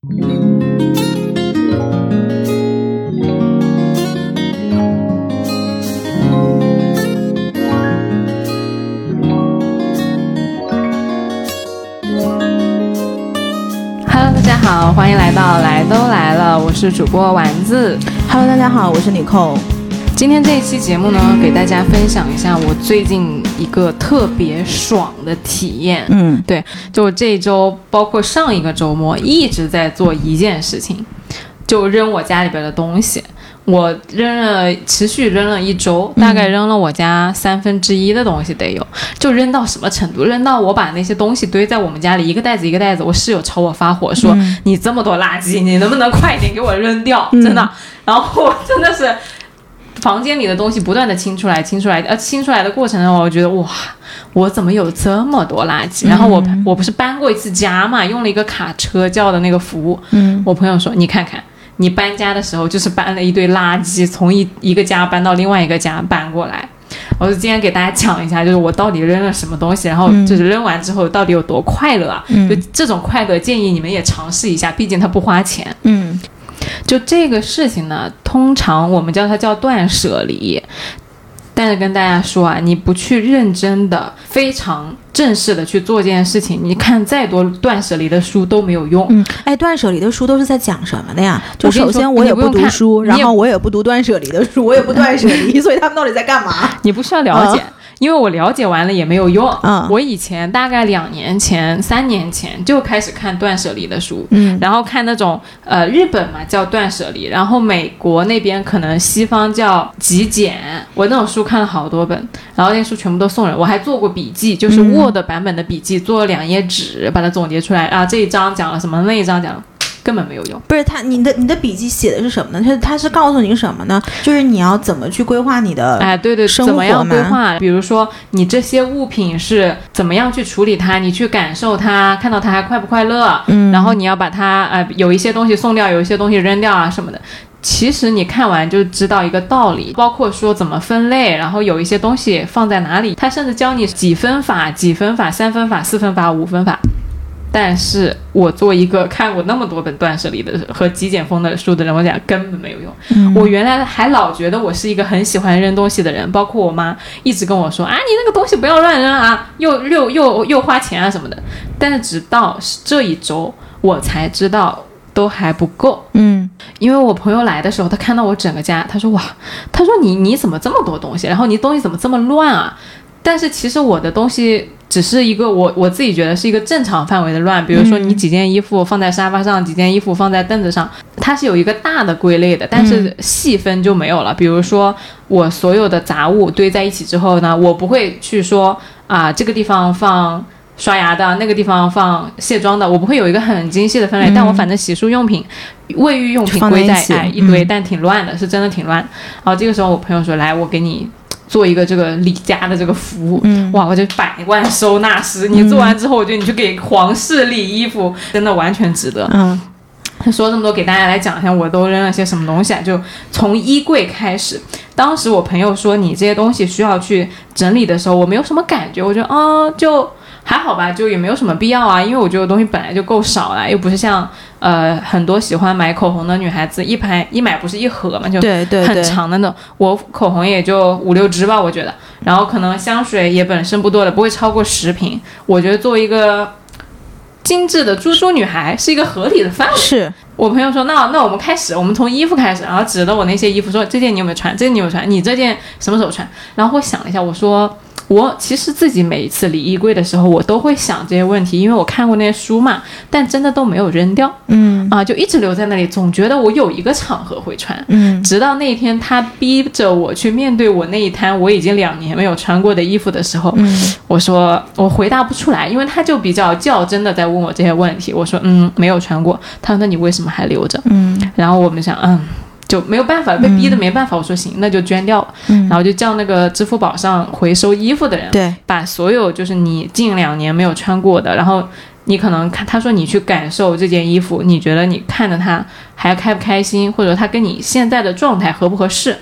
Hello，大家好，欢迎来到来都来了，我是主播丸子。Hello，大家好，我是 Nicole。今天这一期节目呢，给大家分享一下我最近一个特别爽的体验。嗯，对，就这一周，包括上一个周末，一直在做一件事情，就扔我家里边的东西。我扔了，持续扔了一周，大概扔了我家三分之一的东西得有，就扔到什么程度？扔到我把那些东西堆在我们家里，一个袋子一个袋子。我室友朝我发火说：“你这么多垃圾，你能不能快点给我扔掉？”真的。然后我真的是房间里的东西不断的清出来，清出来，呃，清出来的过程中，我觉得哇，我怎么有这么多垃圾？然后我我不是搬过一次家嘛，用了一个卡车叫的那个服务，嗯，我朋友说，你看看。你搬家的时候就是搬了一堆垃圾，从一一个家搬到另外一个家搬过来。我就今天给大家讲一下，就是我到底扔了什么东西，然后就是扔完之后到底有多快乐啊！嗯就这种快乐，建议你们也尝试一下，毕竟它不花钱。嗯就这个事情呢，通常我们叫它叫断舍离。但是跟大家说啊，你不去认真的、非常正式的去做这件事情，你看再多断舍离的书都没有用。嗯，哎，断舍离的书都是在讲什么的呀？就首先我也不读书，然后我也不读断舍离的书，我也不断舍离，所以他们到底在干嘛？你不需要了解，因为我了解完了也没有用。嗯我以前大概两年前、三年前就开始看断舍离的书，嗯然后看那种呃日本嘛叫断舍离，然后美国那边可能西方叫极简，我那种书看了好多本，然后那些书全部都送人，我还做过笔记，就是嗯 Word 版本的笔记，做了两页纸，把它总结出来啊，这一章讲了什么，那一章讲了。根本没有用，不是他，你的你的笔记写的是什么呢？他他是告诉你什么呢？就是你要怎么去规划你的，哎，对对，生怎么样规划？比如说你这些物品是怎么样去处理它，你去感受它，看到它还快不快乐，嗯然后你要把它呃有一些东西送掉，有一些东西扔掉啊什么的。其实你看完就知道一个道理，包括说怎么分类，然后有一些东西放在哪里，他甚至教你几分法、几分法、三分法、四分法、五分法。但是我做一个看过那么多本断舍离的和极简风的书的人，我讲根本没有用。嗯我原来还老觉得我是一个很喜欢扔东西的人，包括我妈一直跟我说啊，你那个东西不要乱扔啊，又又又又花钱啊什么的。但是直到这一周，我才知道都还不够。嗯因为我朋友来的时候，他看到我整个家，他说哇，他说你你怎么这么多东西，然后你东西怎么这么乱啊？但是其实我的东西只是一个我我自己觉得是一个正常范围的乱，比如说你几件衣服放在沙发上，几件衣服放在凳子上，它是有一个大的归类的，但是细分就没有了。比如说我所有的杂物堆在一起之后呢，我不会去说啊这个地方放。刷牙的那个地方放卸妆的，我不会有一个很精细的分类，但我反正洗漱用品、卫浴用品归在一起哎一堆，嗯但挺乱的，是真的挺乱。然后这个时候我朋友说：“来，我给你做一个这个李家的这个服务。”嗯哇，我就百万收纳师。你做完之后，我觉得你去给皇室理衣服，真的完全值得。嗯说这么多，给大家来讲一下我都扔了些什么东西啊？就从衣柜开始。当时我朋友说你这些东西需要去整理的时候，我没有什么感觉，我觉得啊、就还好吧，就也没有什么必要啊，因为我觉得东西本来就够少了，又不是像呃很多喜欢买口红的女孩子一排一买不是一盒嘛，就很对对对，长的那种。我口红也就五六支吧，我觉得。然后可能香水也本身不多的，不会超过十瓶。我觉得作为一个精致的猪猪女孩，是一个合理的范围。是我朋友说，那那我们开始，我们从衣服开始，然后指着我那些衣服说，这件你有没有穿？这件你有没有穿？你这件什么时候穿？然后我想了一下，我说。我其实自己每一次理衣柜的时候，我都会想这些问题，因为我看过那些书嘛，但真的都没有扔掉嗯啊，就一直留在那里，总觉得我有一个场合会穿。嗯直到那一天，他逼着我去面对我那一摊我已经两年没有穿过的衣服的时候，嗯我说我回答不出来，因为他就比较较真的在问我这些问题。我说嗯，没有穿过。他说那你为什么还留着？嗯然后我们想嗯。就没有办法，被逼的没办法。我说行，那就捐掉然后就叫那个支付宝上回收衣服的人，对，把所有就是你近两年没有穿过的，然后你可能看他说你去感受这件衣服，你觉得你看着它还开不开心，或者它跟你现在的状态合不合适。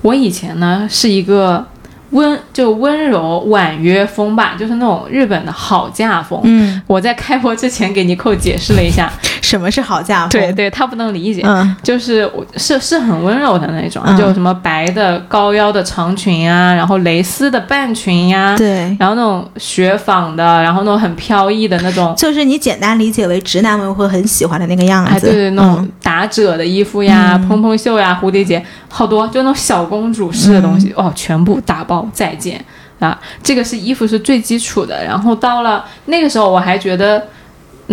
我以前呢是一个温就温柔婉约风吧，就是那种日本的好嫁风。嗯，我在开播之前给尼寇解释了一下，什么是好嫁风？对，对，他不能理解。嗯就是我是是很温柔的那种，嗯就什么白的高腰的长裙啊，然后蕾丝的半裙呀、对，然后那种雪纺的，然后那种很飘逸的那种，就是你简单理解为直男们会很喜欢的那个样子。哎，对对，那种嗯打褶的衣服呀、嗯蓬蓬袖呀、蝴蝶结，好多就那种小公主式的东西，哦，全部打包再见啊！这个是衣服是最基础的，然后到了那个时候，我还觉得。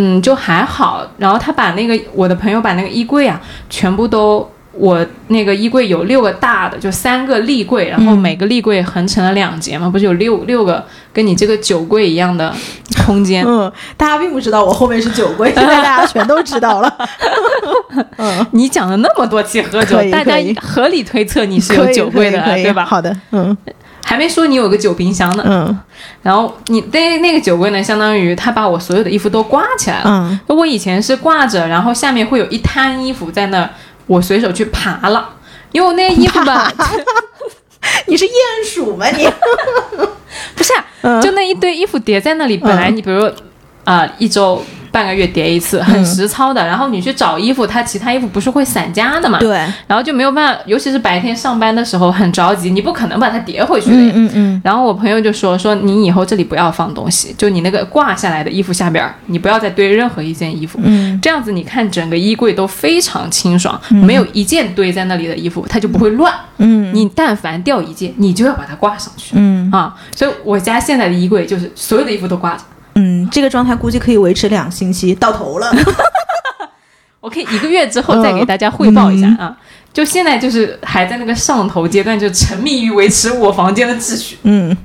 嗯，就还好。然后他把那个我的朋友把那个衣柜啊，全部都我那个衣柜有六个大的，就三个立柜，然后每个立柜横成了两截嘛，不是有六六个跟你这个酒柜一样的 空间。嗯，大家并不知道我后面是酒柜，现 在大家全都知道了。嗯，你讲了那么多期喝酒，大家合理推测你是有酒柜的，对吧？好的，嗯还没说你有个酒冰箱呢。嗯然后你那那个酒柜呢，相当于他把我所有的衣服都挂起来了。嗯我以前是挂着，然后下面会有一摊衣服在那儿，我随手去爬了。因为我那衣服吧，你是鼹鼠吗你？不是、啊，嗯就那一堆衣服叠在那里，本来你比如啊、一周半个月叠一次，很实操的。然后你去找衣服，它其他衣服不是会散架的嘛？对，然后就没有办法，尤其是白天上班的时候很着急，你不可能把它叠回去的呀。嗯嗯嗯然后我朋友就说说你以后这里不要放东西，就你那个挂下来的衣服下边儿，你不要再堆任何一件衣服，嗯这样子你看整个衣柜都非常清爽，没有一件堆在那里的衣服，它就不会乱。嗯你但凡掉一件，你就要把它挂上去、嗯啊。所以我家现在的衣柜就是所有的衣服都挂着，嗯，这个状态估计可以维持两星期，到头了。我可以一个月之后再给大家汇报一下啊。就现在就是还在那个上头阶段，就沉迷于维持我房间的秩序。嗯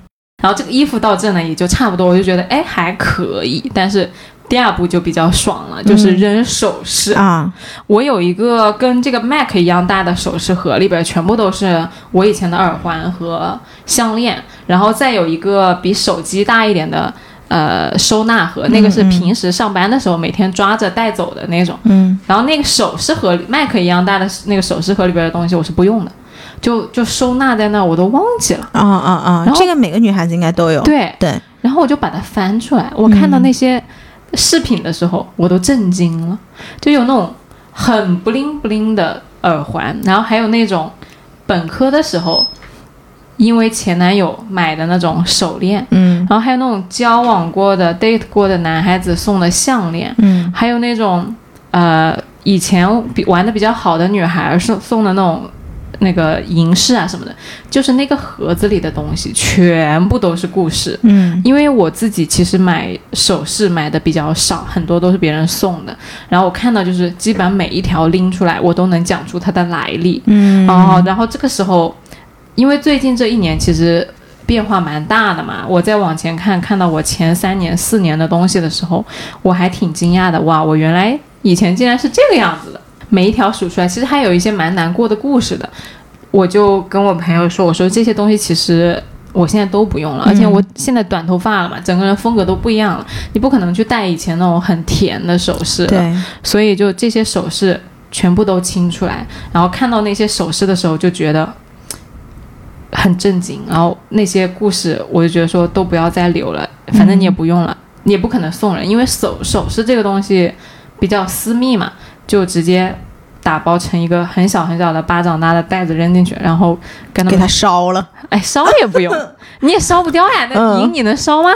然后这个衣服到这呢也就差不多，我就觉得哎还可以，但是第二步就比较爽了，就是扔首饰。啊，我有一个跟这个 Mac 一样大的首饰盒，里边全部都是我以前的耳环和项链，然后再有一个比手机大一点的呃收纳盒，那个是平时上班的时候每天抓着带走的那种。嗯然后那个首饰盒麦克一样大的那个首饰盒里边的东西我是不用的，就就收纳在那儿，我都忘记了。啊啊啊然！后这个每个女孩子应该都有。对，对，然后我就把它翻出来，我看到那些饰品的时候，我都震惊了，就有那种很 bling bling 的耳环，然后还有那种本科的时候因为前男友买的那种手链，嗯然后还有那种交往过的 date 过的男孩子送的项链，嗯还有那种呃以前比玩的比较好的女孩送送的那种那个银饰啊什么的，就是那个盒子里的东西全部都是故事。嗯因为我自己其实买首饰买的比较少，很多都是别人送的。然后我看到就是基本上每一条拎出来，我都能讲出它的来历。嗯哦，然后这个时候，因为最近这一年其实变化蛮大的嘛，我再往前看，看到我前三年、四年的东西的时候，我还挺惊讶的。哇，我原来以前竟然是这个样子的。每一条数出来，其实还有一些蛮难过的故事的。我就跟我朋友说，我说这些东西其实我现在都不用了，而且我现在短头发了嘛，整个人风格都不一样了。你不可能去戴以前那种很甜的首饰了，对，所以就这些首饰全部都清出来，然后看到那些首饰的时候就觉得嘖很震惊，然后那些故事我就觉得说都不要再留了，反正你也不用了，你也不可能送人，因为首首饰这个东西比较私密嘛，就直接。打包成一个很小很小的巴掌大的袋子扔进去，然后跟他们给它烧了。哎烧也不用，你也烧不掉呀，那嗯银你能烧吗？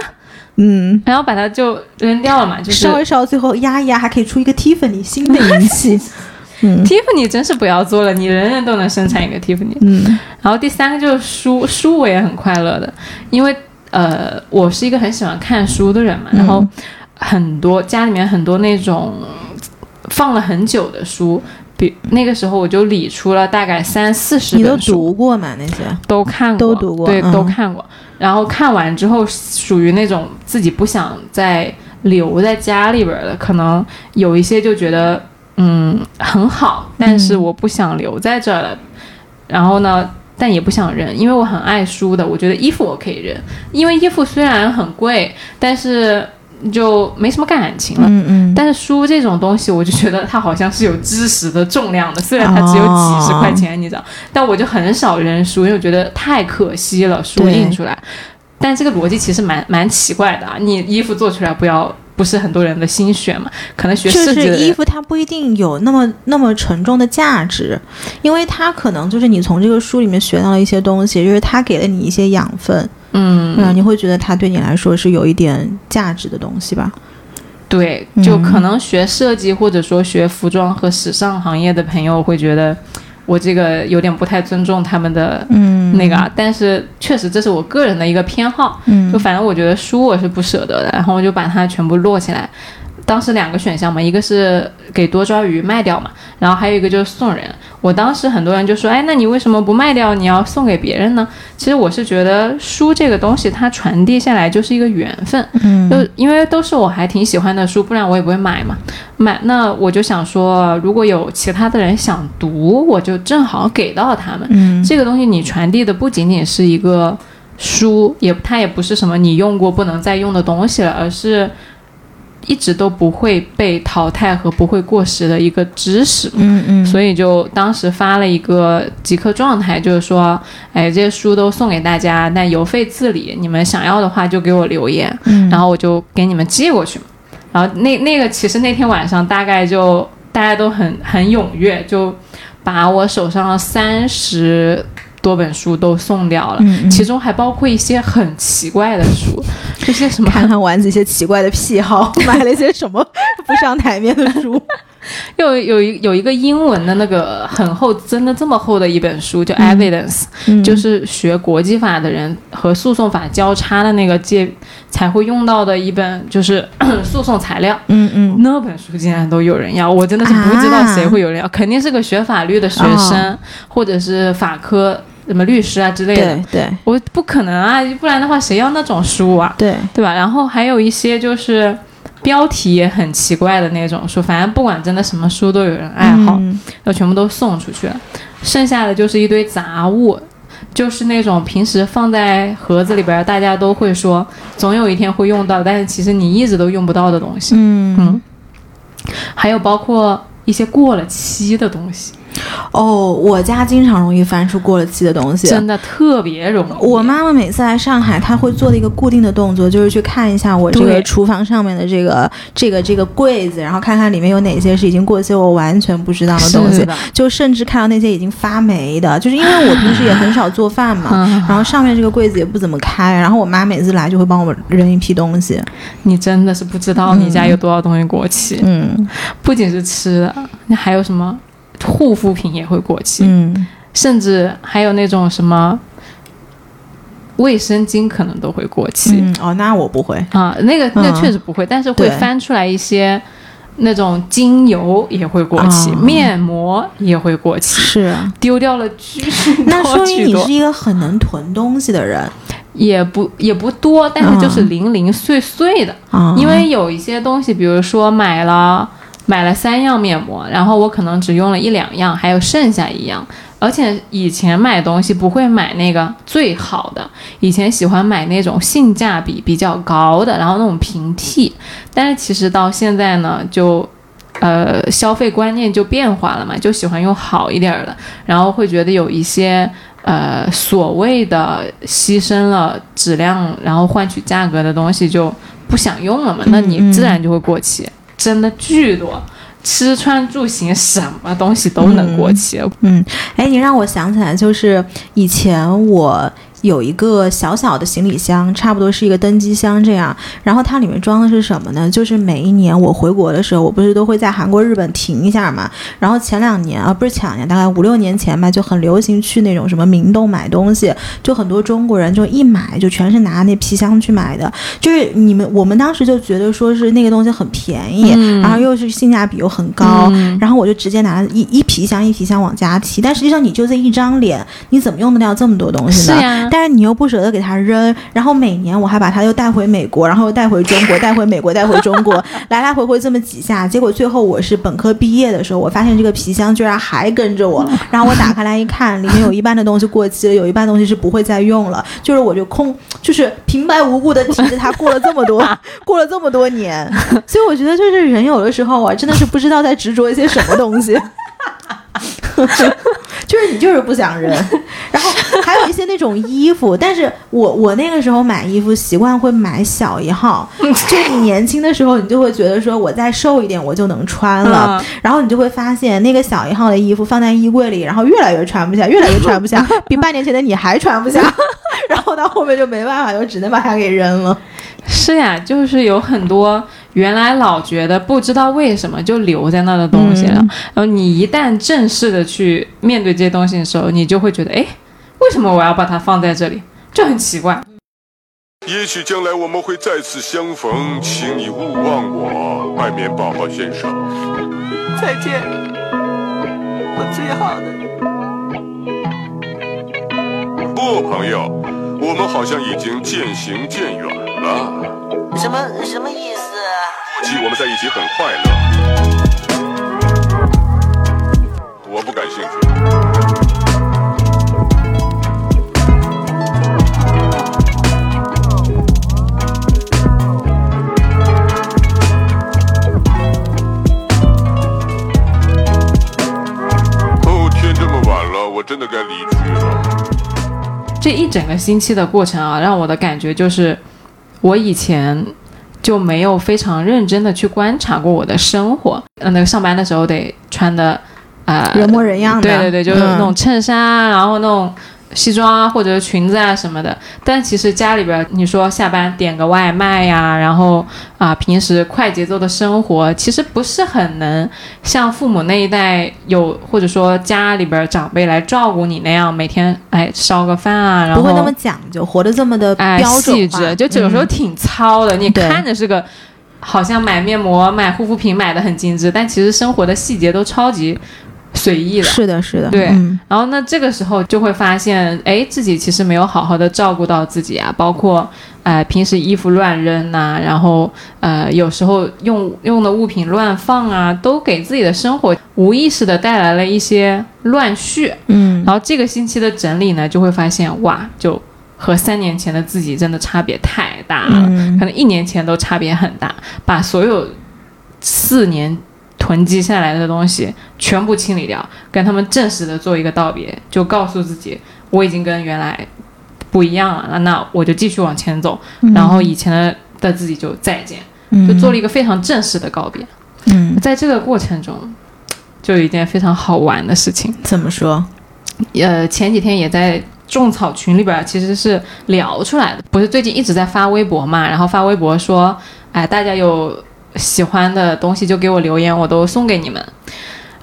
嗯，然后把它就扔掉了嘛，就是烧一烧，最后压一压，还可以出一个 Tiffany 新的银器。嗯 Tiffany 真是不要做了，你人人都能生产一个 Tiffany。嗯然后第三个就是书，书我也很快乐的，因为呃，我是一个很喜欢看书的人嘛，然后很多家里面很多那种放了很久的书，比那个时候我就理出了大概三四十你都，读过吗？那些？都看过，都读过对，嗯都看过。然后看完之后，属于那种自己不想再留在家里边儿的，可能有一些就觉得嗯很好，但是我不想留在这儿了。然后呢，但也不想扔，因为我很爱书的。我觉得衣服我可以扔，因为衣服虽然很贵，但是就没什么感情了。嗯嗯。但是书这种东西，我就觉得它好像是有知识的重量的，虽然它只有几十块钱，你知道，但我就很少扔书，因为我觉得太可惜了，书印出来。但这个逻辑其实蛮蛮奇怪的啊！你衣服做出来不要不是很多人的心血嘛。可能学就设计的，是衣服它不一定有那么那么沉重的价值，因为它可能就是你从这个书里面学到了一些东西，就是它给了你一些养分，嗯，嗯，你会觉得它对你来说是有一点价值的东西吧？对，嗯就可能学设计或者说学服装和时尚行业的朋友会觉得我这个有点不太尊重他们的嗯那个啊，但是确实这是我个人的一个偏好，嗯就反正我觉得书我是不舍得的，然后我就把它全部摞起来。当时两个选项嘛，一个是给多抓鱼卖掉嘛，然后还有一个就是送人。我当时很多人就说，哎，那你为什么不卖掉？你要送给别人呢？其实我是觉得书这个东西它传递下来就是一个缘分，嗯就因为都是我还挺喜欢的书，不然我也不会买嘛。买那我就想说，如果有其他的人想读，我就正好给到他们。嗯这个东西你传递的不仅仅是一个书，也它也不是什么你用过不能再用的东西了，而是一直都不会被淘汰和不会过时的一个知识。嗯嗯，所以就当时发了一个即刻状态，就是说，哎，这些书都送给大家，但邮费自理，你们想要的话就给我留言，嗯然后我就给你们寄过去嘛。然后那那个其实那天晚上大概就大家都很很踊跃，就把我手上三十多本书都送掉了，嗯嗯其中还包括一些很奇怪的书，这些什么看看丸子一些奇怪的癖好，买了一些什么不上台面的书。有有一有一个英文的那个很厚，真的这么厚的一本书，叫《Evidence》，嗯就是学国际法的人和诉讼法交叉的那个界才会用到的一本，就是 诉讼材料。嗯嗯那本书竟然都有人要，我真的是不知道谁会有人要，肯定是个学法律的学生，或者是法科什么律师啊之类的对。对我不可能啊，不然的话谁要那种书啊？对，对吧？然后还有一些就是标题也很奇怪的那种书，反正不管真的什么书都有人爱好，嗯就全部都送出去了。剩下的就是一堆杂物，就是那种平时放在盒子里边儿，大家都会说总有一天会用到，但是其实你一直都用不到的东西。嗯嗯，还有包括一些过了期的东西，哦，我家经常容易翻出过了期的东西。真的特别容易。我妈妈每次来上海，她会做的一个固定的动作，就是去看一下我这个厨房上面的这个这个这个柜子，然后看看里面有哪些是已经过期我完全不知道的东西就甚至看到那些已经发霉的，就是因为我平时也很少做饭嘛。嗯，然后上面这个柜子也不怎么开，然后我妈每次来就会帮我扔一批东西。你真的是不知道你家有多少东西过期。嗯不仅是吃的，那还有什么护肤品也会过期，嗯，甚至还有那种什么卫生巾可能都会过期、嗯哦，那我不会。啊。那个那嗯确实不会，但是会翻出来一些那种精油也会过期，哦面膜也会过期，是，啊丢掉了巨那说多巨多明你是，一个很能囤东西的人也不也不多，但是就是零零碎碎的。啊。因为有一些东西，比如说买了买了三样面膜，然后我可能只用了一两样，还有剩下一样。而且以前买东西不会买那个最好的，以前喜欢买那种性价比比较高的，然后那种平替。但是其实到现在呢，就呃消费观念就变化了嘛，就喜欢用好一点儿的，然后会觉得有一些呃所谓的牺牲了质量，然后换取价格的东西就不想用了嘛，那你自然就会过期，真的巨多。吃穿住行什么东西都能过期，嗯，哎，你让我想起来，就是以前我有一个小小的行李箱，差不多是一个登机箱这样，然后它里面装的是什么呢？就是每一年我回国的时候，我不是都会在韩国、日本停一下嘛。然后前两年啊，不是前两年，大概五六年前吧，就很流行去那种什么明洞买东西，就很多中国人就一买就全是拿那皮箱去买的，就是你们我们当时就觉得说是那个东西很便宜，嗯然后又是性价比又很高，嗯然后我就直接拿一一皮箱一皮箱往家提，但实际上你就这一张脸，你怎么用得掉这么多东西呢？是呀，但是你又不舍得给它扔，然后每年我还把它又带回美国，然后又带回中国，带回美国，带回中国，来来回回这么几下，结果最后我是本科毕业的时候，我发现这个皮箱居然还跟着我，然后我打开来一看，里面有一半的东西过期了，有一半东西是不会再用了，就是我就空，就是平白无故的提着它过了这么多，过了这么多年，所以我觉得就是人有的时候啊，真的是不知道在执着一些什么东西。就是你就是不想扔。然后还有一些那种衣服，但是我我那个时候买衣服习惯会买小一号，就你年轻的时候，你就会觉得说我再瘦一点我就能穿了，然后你就会发现那个小一号的衣服放在衣柜里，然后越来越穿不下，越来越穿不下，比半年前的你还穿不下，然后到后面就没办法，就只能把它给扔了。是呀，就是有很多原来老觉得不知道为什么就留在那的东西了，然后你一旦正式的去面对这些东西的时候，你就会觉得，哎，为什么我要把它放在这里？就很奇怪。也许将来我们会再次相逢，请你勿忘我，海绵宝宝先生。再见，我最好的。不，朋友，我们好像已经渐行渐远了。什么什么意思？我们在一起很快乐。我不感兴趣。哦天，这么晚了，我真的该离去了。这一整个星期的过程啊，让我的感觉就是，我以前就没有非常认真的去观察过我的生活。嗯，那个上班的时候得穿的，呃，人模人样的，对对对，就是那种嗯衬衫啊，然后那种西装啊或者裙子啊什么的。但其实家里边，你说下班点个外卖呀，然后啊、平时快节奏的生活，其实不是很能像父母那一代有，或者说家里边长辈来照顾你那样，每天哎烧个饭啊，然后不会那么讲究，活得这么的哎标准化细致，就有时候嗯挺糙的。你看着是个。好像买面膜、买护肤品买的很精致，但其实生活的细节都超级随意的。是的，是的，对嗯然后那，这个时候就会发现，哎，自己其实没有好好的照顾到自己啊，包括呃平时衣服乱扔呐、然后呃有时候用用的物品乱放啊，都给自己的生活无意识的带来了一些乱序。嗯，然后这个星期的整理呢，就会发现哇，就和三年前的自己真的差别太大了，嗯可能一年前都差别很大，把所有四年囤积下来的东西全部清理掉，跟他们正式的做一个道别，就告诉自己我已经跟原来不一样了，那那我就继续往前走，然后以前的的自己就再见，就做了一个非常正式的告别。嗯，在这个过程中，就有一件非常好玩的事情。怎么说？呃，前几天也在种草群里边其实是聊出来的，不是最近一直在发微博嘛，然后发微博说，哎，大家有喜欢的东西就给我留言，我都送给你们。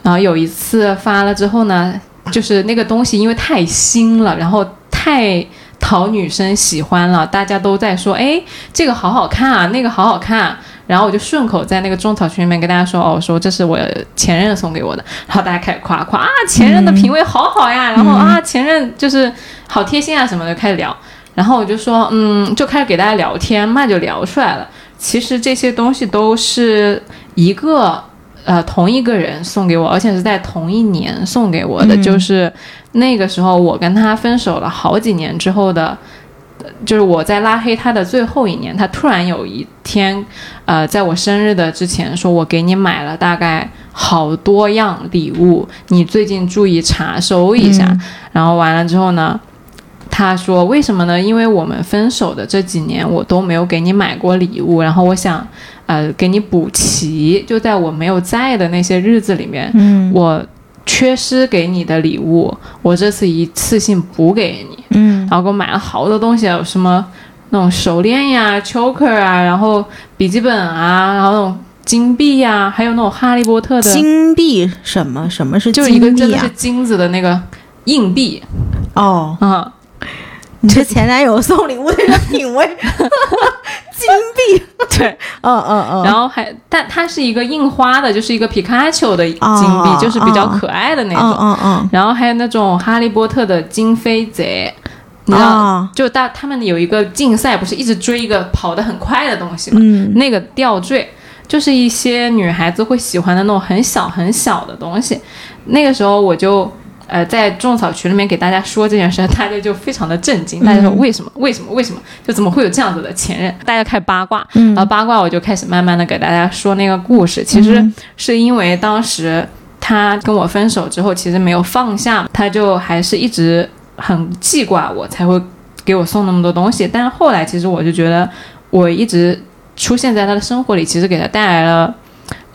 然后有一次发了之后呢，就是那个东西因为太新了，然后太讨女生喜欢了，大家都在说，哎，这个好好看啊，那个好好看、啊。然后我就顺口在那个种草群里面跟大家说，哦，说这是我前任送给我的，然后大家开始夸夸啊，前任的品味好好呀，然后啊，前任就是好贴心啊什么的，开始聊。然后我就说，嗯，就开始给大家聊天嘛，就聊出来了。其实这些东西都是一个呃同一个人送给我，而且是在同一年送给我的，就是那个时候我跟他分手了好几年之后的。就是我在拉黑他的最后一年，他突然有一天，呃，在我生日的之前说，我给你买了大概好多样礼物，你最近注意查收一下。然后完了之后呢，他说为什么呢？因为我们分手的这几年，我都没有给你买过礼物，然后我想，呃，给你补齐，就在我没有在的那些日子里面，嗯我缺失给你的礼物，我这次一次性补给你。嗯然后给我买了好多东西，有什么那种手链呀、choker 啊，然后笔记本啊，然后那种金币呀，还有那种哈利波特的，金币什么？什么是就是一个真的是金子的那个硬币哦，啊、你这前男友送礼物的人品味，金币。对，嗯嗯嗯。然后还但它是一个印花的，就是一个皮卡丘的金币，哦就是比较可爱的那种。嗯嗯嗯。然后还有那种哈利波特的金飞贼，你知道，哦就大他们有一个竞赛，不是一直追一个跑得很快的东西吗？嗯那个吊坠就是一些女孩子会喜欢的那种很小很小的东西。那个时候我就呃在种草群里面给大家说这件事，大家就非常的震惊，大家说为什么为什么为什么就怎么会有这样子的前任？大家开始八卦，然后八卦我就开始慢慢的给大家说那个故事，其实是因为当时。他跟我分手之后，其实没有放下，他就还是一直很记挂我，才会给我送那么多东西。但是后来，其实我就觉得我一直出现在他的生活里，其实给他带来了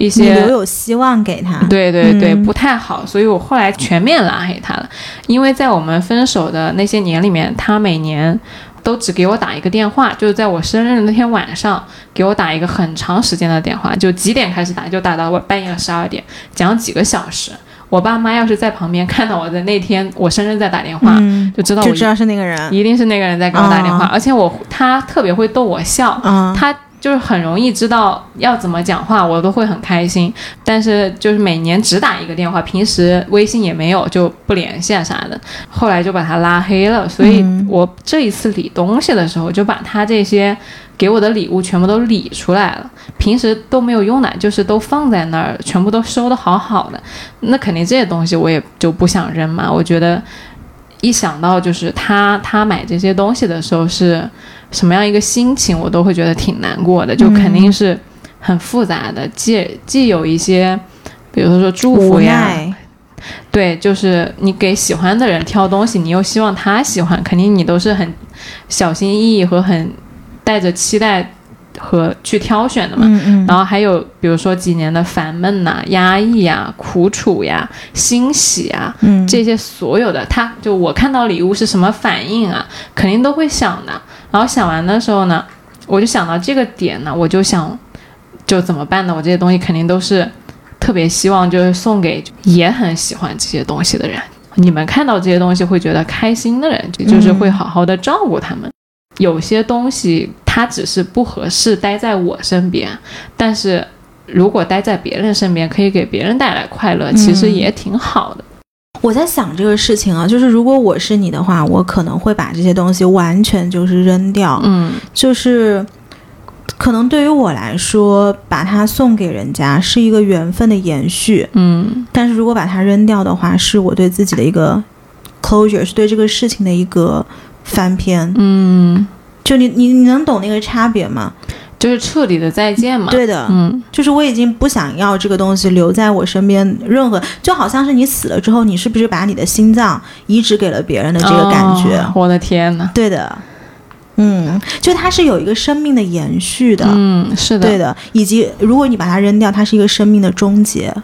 一些留有希望给他。对对对，嗯不太好，所以我后来全面拉黑他了。因为在我们分手的那些年里面，他每年都只给我打一个电话，就是在我生日那天晚上给我打一个很长时间的电话，就几点开始打，就打到我半夜十二点，讲几个小时。我爸妈要是在旁边看到我在那天我生日在打电话，嗯，就知道我就知道是那个人。一定是那个人在给我打电话，啊而且我他特别会逗我笑，嗯，他就是很容易知道要怎么讲话，我都会很开心。但是就是每年只打一个电话，平时微信也没有，就不联系啊啥的。后来就把他拉黑了，所以嗯我这一次理东西的时候，就把他这些给我的礼物全部都理出来了。平时都没有用的，就是都放在那儿，全部都收的好好的。那肯定这些东西我也就不想扔嘛。我觉得一想到就是他他买这些东西的时候是什么样一个心情，我都会觉得挺难过的，就肯定是很复杂的，既既有一些，比如说祝福呀，对，就是你给喜欢的人挑东西，你又希望他喜欢，肯定你都是很小心翼翼和很带着期待和去挑选的嘛。嗯嗯，然后还有比如说几年的烦闷呐、压抑呀、苦楚呀、欣喜呀，嗯。这些所有的，他就我看到礼物是什么反应啊，肯定都会想的。然后想完的时候呢，我就想到这个点呢，我就想，就怎么办呢？我这些东西肯定都是特别希望就是送给也很喜欢这些东西的人。你们看到这些东西会觉得开心的人，就就是会好好的照顾他们。有些东西它只是不合适待在我身边，但是如果待在别人身边，可以给别人带来快乐，其实也挺好的。我在想这个事情啊，就是如果我是你的话，我可能会把这些东西完全就是扔掉，嗯。就是可能对于我来说，把它送给人家是一个缘分的延续，嗯。但是如果把它扔掉的话，是我对自己的一个 closure，是对这个事情的一个翻篇。嗯，就你你你能懂那个差别吗？就是彻底的再见嘛。对的，嗯就是我已经不想要这个东西留在我身边，任何就好像是你死了之后，你是不是把你的心脏移植给了别人的这个感觉？哦我的天呐。对的，嗯，就它是有一个生命的延续的，嗯，是的，对的，以及如果你把它扔掉，它是一个生命的终结。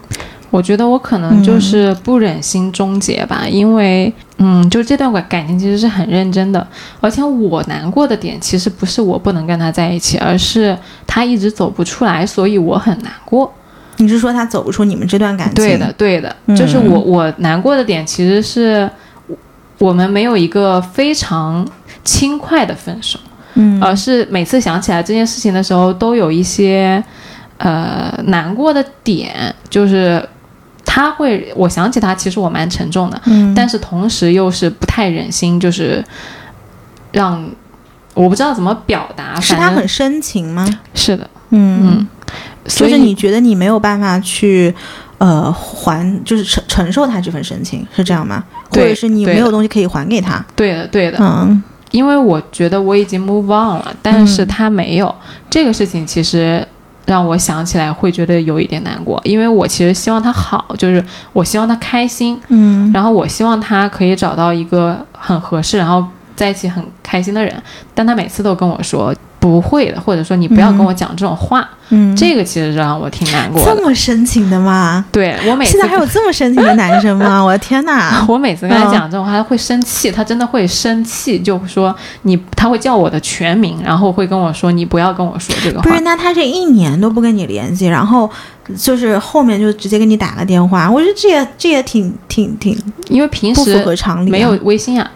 我觉得我可能就是不忍心终结吧，因为嗯，就这段感感情其实是很认真的，而且我难过的点其实不是我不能跟他在一起，而是他一直走不出来，所以我很难过。你是说他走不出你们这段感情？对的，，对的，嗯就是我我难过的点其实是我我们没有一个非常轻快的分手。嗯，而是每次想起来这件事情的时候，都有一些呃难过的点，就是他会，我想起他，其实我蛮沉重的，嗯，但是同时又是不太忍心，就是让我不知道怎么表达，是他很深情吗？是的，嗯，嗯，所以就是你觉得你没有办法去。呃，还就是承承受他这份深情，是这样吗？或者是你没有东西可以还给他？对的，对的，嗯因为我觉得我已经 move on 了，但是他没有、这个事情，其实让我想起来会觉得有一点难过，因为我其实希望他好，就是我希望他开心，嗯。然后我希望他可以找到一个很合适，然后在一起很开心的人，但他每次都跟我说不会的，或者说你不要跟我讲这种话，嗯，这个其实让我挺难过这。么深情的吗？对我每次现在还有这么深情的男生吗？我的天哪！我每次跟他讲这种话，他会生气，他真的会生气，就说你，他会叫我的全名，然后会跟我说你不要跟我说这个话不是，。那他这一年都不跟你联系，然后就是后面就直接给你打个电话，我觉得这也这也挺挺挺因为平不符合时常理、啊。没有，微信啊，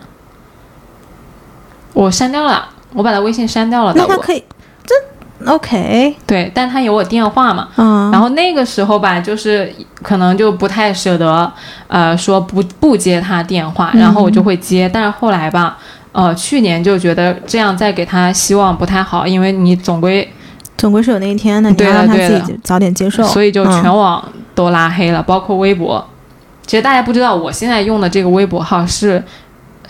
我删掉了，我把他微信删掉了他可以这 OK，对，但他有我电话嘛，嗯，然后那个时候吧，就是可能就不太舍得，呃，说不不接他电话，然后我就会接。但是后来吧，呃，去年就觉得这样再给他希望不太好，因为你总归，总归是有那一天的，你对要让他自己早点接受。所以就全嗯网都拉黑了，包括微博。其实大家不知道，我现在用的这个微博号是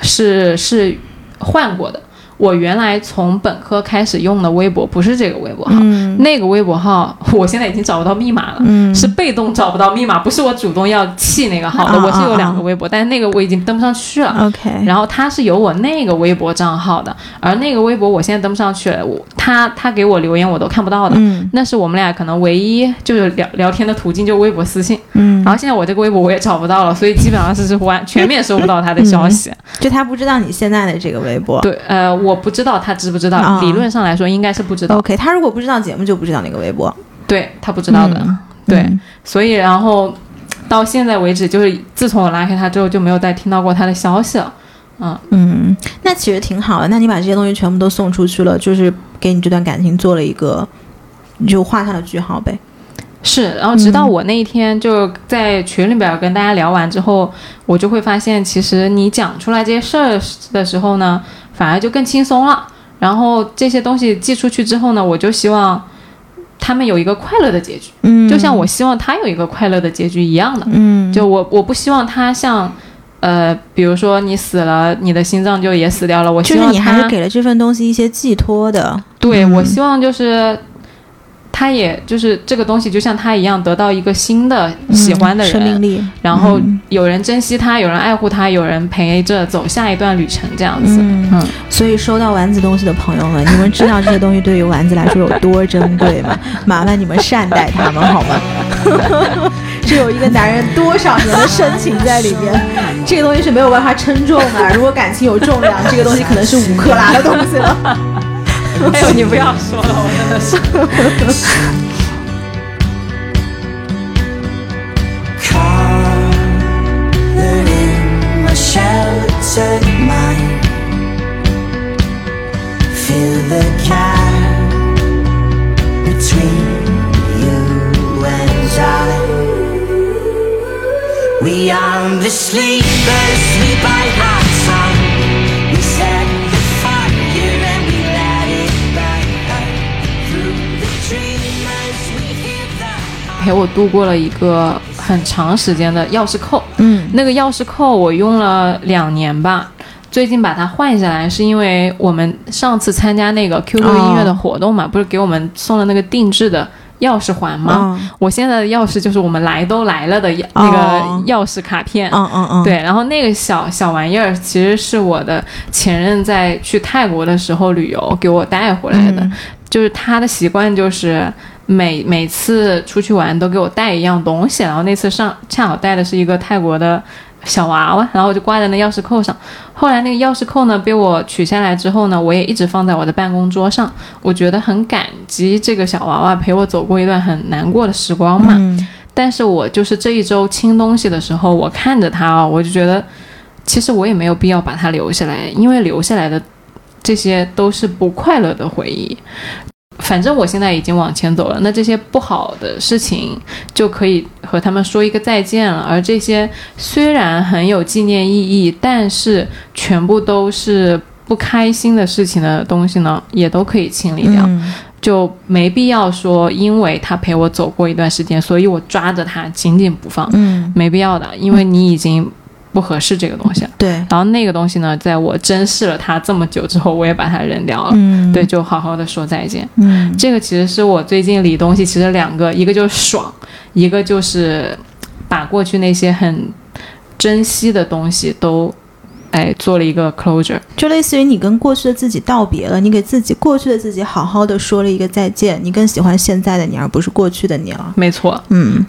是是换过的。我原来从本科开始用的微博不是这个微博号，嗯那个微博号 我现在已经找不到密码了，嗯是被动找不到密码，不是我主动要弃那个号的。啊我是有两个微博，但是那个我已经登不上去了。OK，然后他是有我那个微博账号的，而那个微博我现在登不上去了，我他他给我留言我都看不到的，嗯那是我们俩可能唯一就是聊聊天的途径，就微博私信。嗯然，后现在我这个微博我也找不到了，所以基本上是是完 全面收不到他的消息。就他不知道你现在的这个微博。对，呃，我不知道他知不知道，啊理论上来说应该是不知道，OK，他如果不知道节目，就不知道那个微博。对他不知道的。嗯对，嗯所以然后到现在为止，就是自从我拉黑他之后，就没有再听到过他的消息了。嗯，嗯，那其实挺好的。那你把这些东西全部都送出去了，就是给你这段感情做了一个，你就画上了句号呗。是。然后直到嗯我那一天就在群里边跟大家聊完之后，我就会发现，其实你讲出来这些事儿的时候呢，反而就更轻松了。然后这些东西寄出去之后呢，我就希望他们有一个快乐的结局，嗯就像我希望他有一个快乐的结局一样的。嗯，就我我不希望他像，呃，比如说你死了，你的心脏就也死掉了。我希望就是你还是给了这份东西一些寄托的。对、嗯我希望就是。他也就是这个东西，就像他一样，得到一个新的喜欢的嗯生命人，力，然后嗯有人珍惜他，有人爱护他，有人陪着走下一段旅程，这样子。嗯嗯所以收到丸子东西的朋友们，你们知道这些东西对于丸子来说有多珍贵吗？麻烦你们善待他们好吗？这有一个男人多少年的深情在里面，这个东西是没有办法称重的。如果感情有重量，这个东西可能是五克拉的东西了。哎呦，你不要说了，我真的是。陪我度过了一个很长时间的钥匙扣嗯。那个钥匙扣我用了两年吧最近把它换下来是因为我们上次参加那个 qq 音乐的活动嘛不是给我们送了那个定制的钥匙环吗？嗯。我现在的钥匙就是我们来都来了的那个钥匙卡片。嗯嗯嗯，对，然后那个小小玩意儿其实是我的前任在去泰国的时候旅游给我带回来的，嗯。就是他的习惯就是每每次出去玩都给我带一样东西，然后那次上恰好带的是一个泰国的小娃娃，然后我就挂在那钥匙扣上。后来那个钥匙扣呢被我取下来之后呢，我也一直放在我的办公桌上，我觉得很感激这个小娃娃陪我走过一段很难过的时光嘛。嗯但是我就是这一周清东西的时候，我看着它啊，我就觉得，其实我也没有必要把它留下来，因为留下来的这些都是不快乐的回忆。反正我现在已经往前走了，那这些不好的事情就可以和他们说一个再见了。而这些虽然很有纪念意义，但是全部都是不开心的事情的东西呢，也都可以清理掉。嗯就没必要说，因为他陪我走过一段时间，所以我抓着他紧紧不放，嗯，没必要的，因为你已经不合适这个东西了。对，然后那个东西呢，在我珍视了它这么久之后，我也把它扔掉了。嗯对，，就好好的说再见。嗯这个其实是我最近理东西，其实两个，一个就是爽，一个就是把过去那些很珍惜的东西都，哎，做了一个 closure。就类似于你跟过去的自己道别了，你给自己过去的自己好好的说了一个再见，你更喜欢现在的你，而不是过去的你了。没错，嗯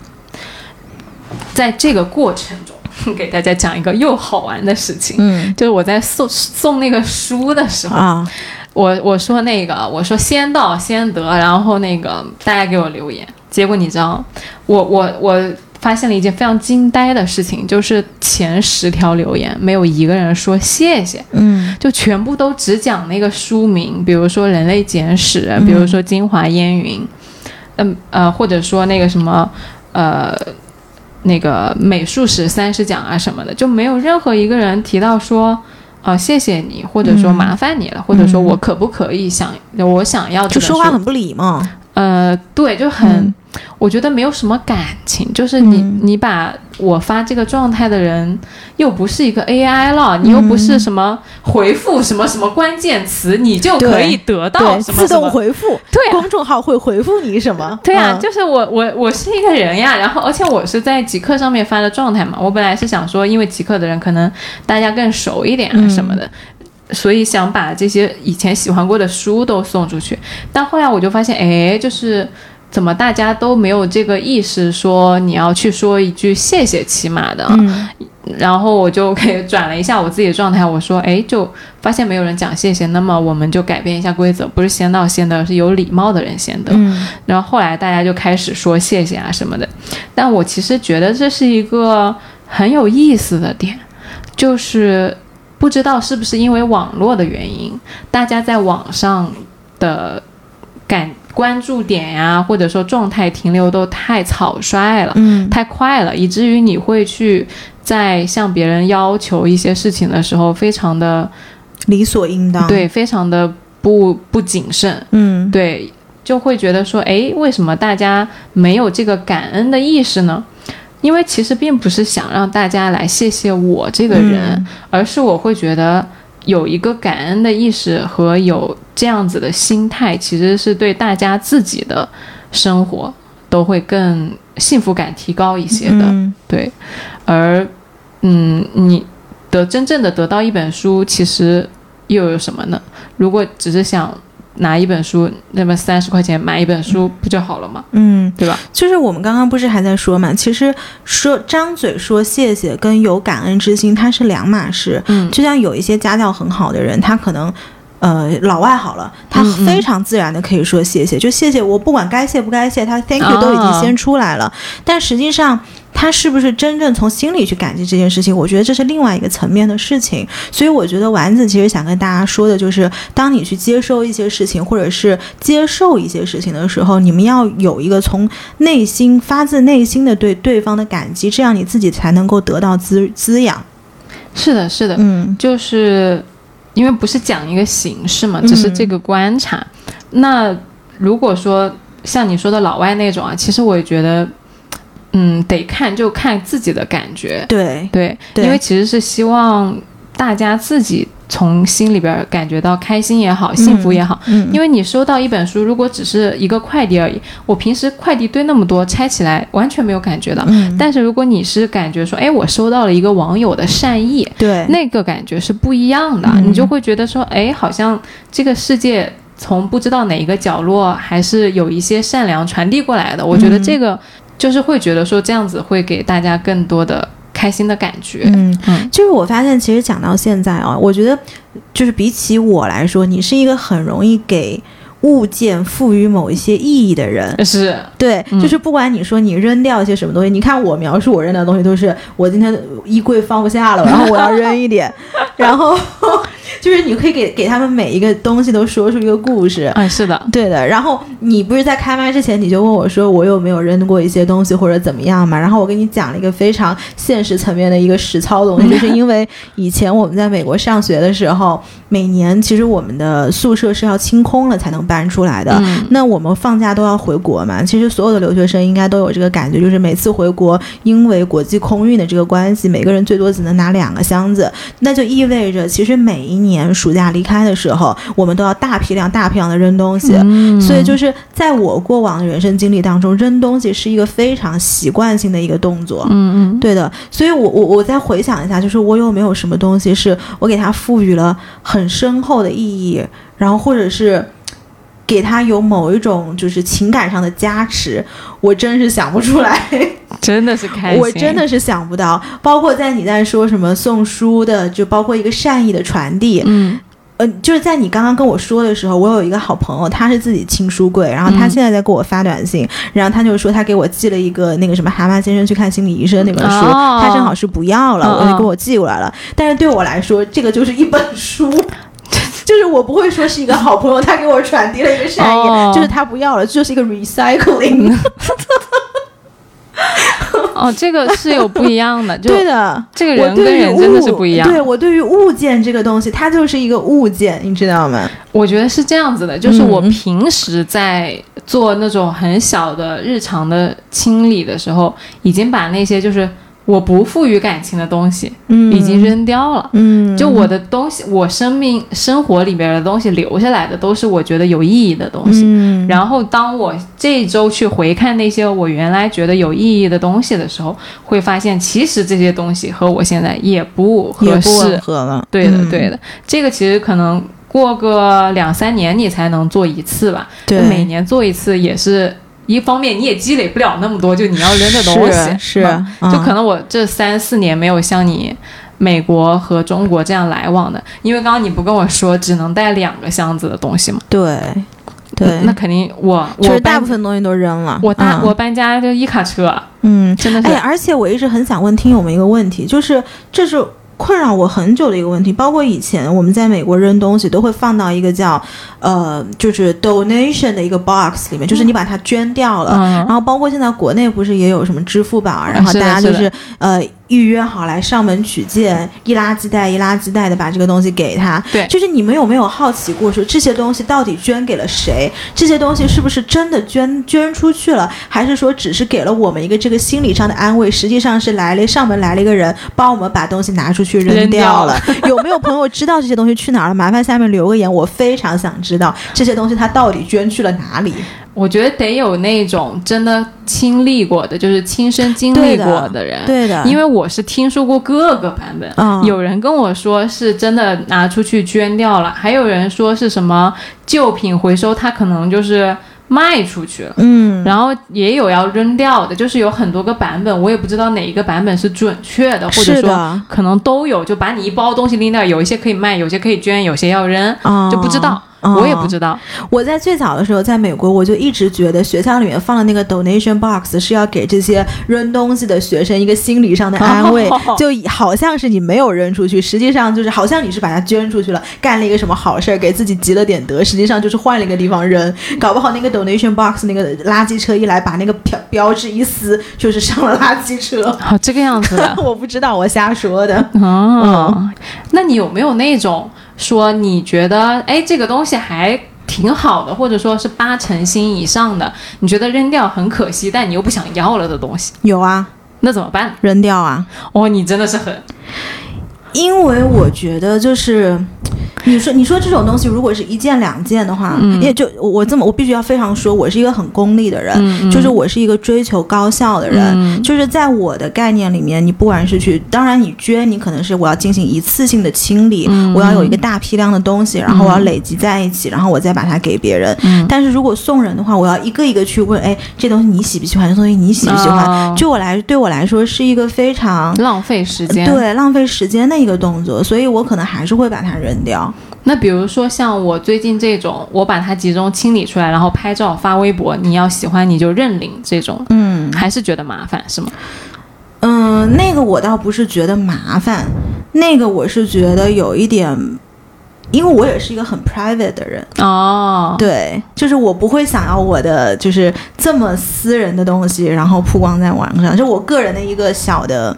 在这个过程中，给大家讲一个又好玩的事情。嗯。就是我在送送那个书的时候，啊，我我说那个我说先到先得，然后那个大家给我留言，结果你知道，我我我发现了一件非常惊呆的事情，就是前十条留言没有一个人说谢谢，嗯。就全部都只讲那个书名，比如说《人类简史》，比如说《京华烟云》，嗯呃，或者说那个什么呃。那个美术史三十讲啊什么的，就没有任何一个人提到说，呃，谢谢你，或者说嗯麻烦你了，或者说我可不可以想我想要这就说话很不礼貌。呃，对，就很、嗯我觉得没有什么感情，就是你、嗯你把我发这个状态的人又不是一个 AI 了，你又不是什么回复什么什么关键词，你就可以得到，自什么什么。动回复，对啊公众号会回复你什么？对啊，嗯就是我我我是一个人呀，然后而且我是在极客上面发的状态嘛，我本来是想说，因为极客的人可能大家更熟一点啊嗯什么的，所以想把这些以前喜欢过的书都送出去，但后来我就发现，哎，就是。怎么大家都没有这个意识，说你要去说一句谢谢，起码的，嗯然后我就给转了一下我自己的状态，我说，哎，就发现没有人讲谢谢，那么我们就改变一下规则，不是先到先得，是有礼貌的人先得。嗯然后后来大家就开始说谢谢啊什么的，但我其实觉得这是一个很有意思的点，就是不知道是不是因为网络的原因，大家在网上的感关注点呀，或者说状态停留都太草率了。嗯太快了，以至于你会去在向别人要求一些事情的时候，非常的理所应当。，对，非常的不不谨慎，嗯对，就会觉得说，诶，为什么大家没有这个感恩的意识呢？因为其实并不是想让大家来谢谢我这个人，嗯而是我会觉得有一个感恩的意识和有这样子的心态，其实是对大家自己的生活都会更幸福感提高一些的。嗯对，而嗯，你得真正的得到一本书，其实又有什么呢？如果只是想拿一本书，那么三十块钱买一本书不就好了吗？嗯，对吧？就是我们刚刚不是还在说嘛，其实说张嘴说谢谢跟有感恩之心，它是两码事。嗯就像有一些家教很好的人，他可能。呃，老外好了，他非常自然的可以说谢谢，就谢谢我，不管该谢不该谢，他 thank you 都已经啊先出来了。但实际上，他是不是真正从心里去感激这件事情，我觉得这是另外一个层面的事情。所以我觉得丸子其实想跟大家说的就是，当你去接收一些事情，或者是接受一些事情的时候，你们要有一个从内心发自内心的对对方的感激，这样你自己才能够得到滋滋养。是的，是的，嗯就是因为不是讲一个形式嘛，只是这个观察。那如果说像你说的老外那种啊，其实我也觉得，嗯，得看就看自己的感觉。对，对，对因为其实是希望大家自己从心里边儿感觉到开心也好，幸福也好。嗯，因为你收到一本书，如果只是一个快递而已，我平时快递堆那么多，拆起来完全没有感觉的。嗯但是如果你是感觉说，哎，我收到了一个网友的善意，对，那个感觉是不一样的，嗯你就会觉得说，哎，好像这个世界从不知道哪一个角落，还是有一些善良传递过来的。我觉得这个就是会觉得说，这样子会给大家更多的开心的感觉。嗯嗯就是我发现，其实讲到现在啊，我觉得就是比起我来说，你是一个很容易给物件赋予某一些意义的人。是，对，嗯就是不管你说你扔掉一些什么东西，你看我描述我扔掉的东西都是我今天衣柜放不下了，然后我要扔一点，然后就是你可以给给他们每一个东西都说出一个故事。嗯，是的，对的，然后你不是在开麦之前你就问我说我有没有扔过一些东西或者怎么样嘛？然后我跟你讲了一个非常现实层面的一个实操东西，就是因为以前我们在美国上学的时候，每年其实我们的宿舍是要清空了才能搬出来的。嗯那我们放假都要回国嘛，其实所有的留学生应该都有这个感觉，就是每次回国，因为国际空运的这个关系，每个人最多只能拿两个箱子，那就意味着其实每一年暑假离开的时候，我们都要大批量、大批量的扔东西。嗯所以就是在我过往的人生经历当中，扔东西是一个非常习惯性的一个动作。嗯嗯，对的，所以我我我再回想一下，就是我有没有什么东西是我给它赋予了很深厚的意义，然后或者是给他有某一种就是情感上的加持，我真是想不出来，真的是开心，我真的是想不到。包括在你在说什么送书的，就包括一个善意的传递，嗯呃，就是在你刚刚跟我说的时候，我有一个好朋友，他是自己清书柜，然后他嗯现在在给我发短信，然后他就说他给我寄了一个那个什么《蛤蟆先生去看心理医生》那本书，哦他正好是不要了，我就给我寄过来了。但是对我来说，这个就是一本书。就是我不会说是一个好朋友，他给我传递了一个善意，哦就是他不要了，就是一个 recycling。哦，这个是有不一样的，就对的，这个人跟人真的是不一样。对我对于物件这个东西，它就是一个物件，你知道吗？我觉得是这样子的，就是我嗯平时在做那种很小的日常的清理的时候，已经把那些就是我不赋予感情的东西，嗯已经扔掉了。嗯，就我的东西，我生命生活里边的东西留下来的，都是我觉得有意义的东西。嗯，然后，当我这一周去回看那些我原来觉得有意义的东西的时候，会发现其实这些东西和我现在也不合适。合了。对的，嗯对的，这个其实可能过个两三年你才能做一次吧。对，每年做一次也是一方面，你也积累不了那么多，就你要扔的东西是是嗯嗯就可能我这三四年没有像你。美国和中国这样来往的，因为刚刚你不跟我说只能带两个箱子的东西吗？对对，那肯定我我就是大部分东西都扔了。我大、嗯我搬家就一卡车，嗯，真的是哎，而且我一直很想问听友们一个问题，就是这是困扰我很久的一个问题，包括以前我们在美国扔东西都会放到一个叫呃，就是 donation 的一个 box 里面，就是你把它捐掉了。嗯然后包括现在国内不是也有什么支付宝然后大家就是呃预约好来上门取件，一垃圾袋一垃圾袋的把这个东西给他。对就是你们有没有好奇过说这些东西到底捐给了谁？这些东西是不是真的捐捐出去了，还是说只是给了我们一个这个心理上的安慰？实际上是来了上门来了一个人，帮我们把东西拿出去扔扔掉掉了了。有没有朋友知道这些东西去哪儿了？麻烦下面留个言，我非常想知道这些东西它到底捐去了哪里。我觉得得有那种真的亲历过的，就是亲身经历过的人。对的，因为我是听说过各个版本，嗯有人跟我说是真的拿出去捐掉了，还有人说是什么旧品回收，他可能就是卖出去了。嗯，然后也有要扔掉的，就是有很多个版本，我也不知道哪一个版本是准确的，或者说可能都有，就把你一包东西拎掉，有一些可以卖，有些可以捐，有些要扔，哦。就不知道，哦我也不知道。我在最早的时候在美国，我就一直觉得学校里面放的那个 donation box 是要给这些扔东西的学生一个心理上的安慰，哦 就好像是你没有扔出去，实际上就是好像你是把它捐出去了，干了一个什么好事儿，给自己积了点德，实际上就是换了一个地方扔，搞不好那个 donation box 那个垃圾车一来，把那个标标志一撕，就是上了垃圾车。哦，这个样子的。我不知道，我瞎说的。哦，那你有没有那种说你觉得哎这个东西还挺好的，或者说是八成新以上的，你觉得扔掉很可惜，但你又不想要了的东西，有啊，那怎么办？扔掉啊。哦，你真的是很因为我觉得就是，你说你说这种东西，如果是一件两件的话，嗯也就我我这么我必须要非常说，我是一个很功利的人，就是我是一个追求高效的人，嗯就是在我的概念里面，你不管是去，当然你捐，你可能是我要进行一次性的清理，嗯我要有一个大批量的东西，然后我要累积在一起，然后我再把它给别人。嗯但是如果送人的话，我要一个一个去问，哎，这东西你喜不喜欢？这东西你喜不喜欢？哦对我来对我来说是一个非常。浪费时间。，对，浪费时间的一个动作，所以我可能还是会把它扔掉。那比如说像我最近这种，我把它集中清理出来，然后拍照发微博，你要喜欢你就认领这种，嗯还是觉得麻烦是吗？嗯，那个我倒不是觉得麻烦，那个我是觉得有一点，因为我也是一个很 private 的人，哦，对，就是我不会想要我的就是这么私人的东西，然后曝光在网上，就我个人的一个小的。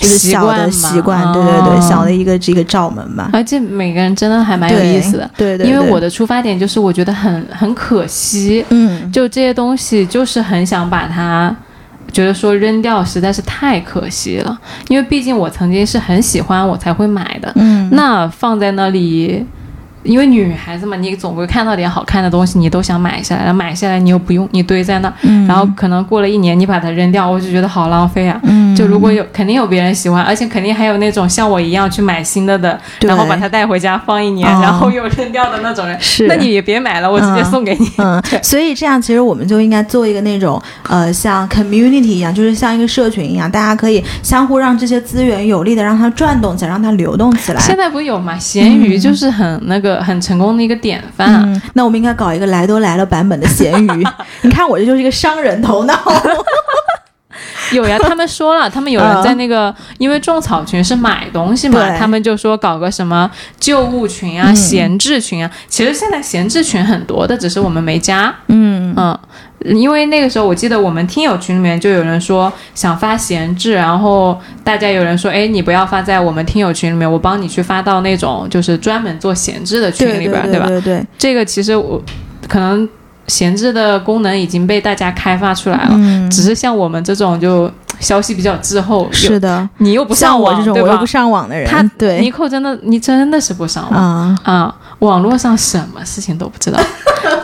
就是小的习惯嘛，对对对，哦小的一个这个罩门吧，而且每个人真的还蛮有意思的。对对，对因为我的出发点就是我觉得很很可惜，嗯就这些东西就是很想把它。觉得说扔掉实在是太可惜了，因为毕竟我曾经是很喜欢，我才会买的。嗯，那放在那里，因为女孩子嘛，你总会看到点好看的东西，你都想买下来，然后买下来你又不用，你堆在那，嗯然后可能过了一年你把它扔掉，我就觉得好浪费啊。嗯就如果有，肯定有别人喜欢，而且肯定还有那种像我一样去买新的的，然后把它带回家放一年，哦然后又扔掉的那种人，是那你也别买了，我直接送给你。嗯，所以这样其实我们就应该做一个那种呃，像 community 一样，就是像一个社群一样，大家可以相互让这些资源有力的让它转动起来，让它流动起来。现在不有嘛？闲鱼就是很那个很成功的一个典范啊。嗯，那我们应该搞一个来都来了版本的咸鱼。你看我这就是一个商人头脑。有呀，他们说了，他们有人在那个，因为种草群是买东西嘛，他们就说搞个什么旧物群啊、闲置群啊。其实现在闲置群很多的，只是我们没加。嗯嗯，因为那个时候我记得我们听友群里面就有人说想发闲置，然后大家有人说，哎，你不要发在我们听友群里面，我帮你去发到那种就是专门做闲置的群对对里边，吧？对对对，这个其实我可能闲置的功能已经被大家开发出来了，嗯，只是像我们这种就消息比较滞后，是的，你又不像上网，我这种我又不上网的人，他对。尼寇真的，你真的是不上网。啊，啊、网络上什么事情都不知道，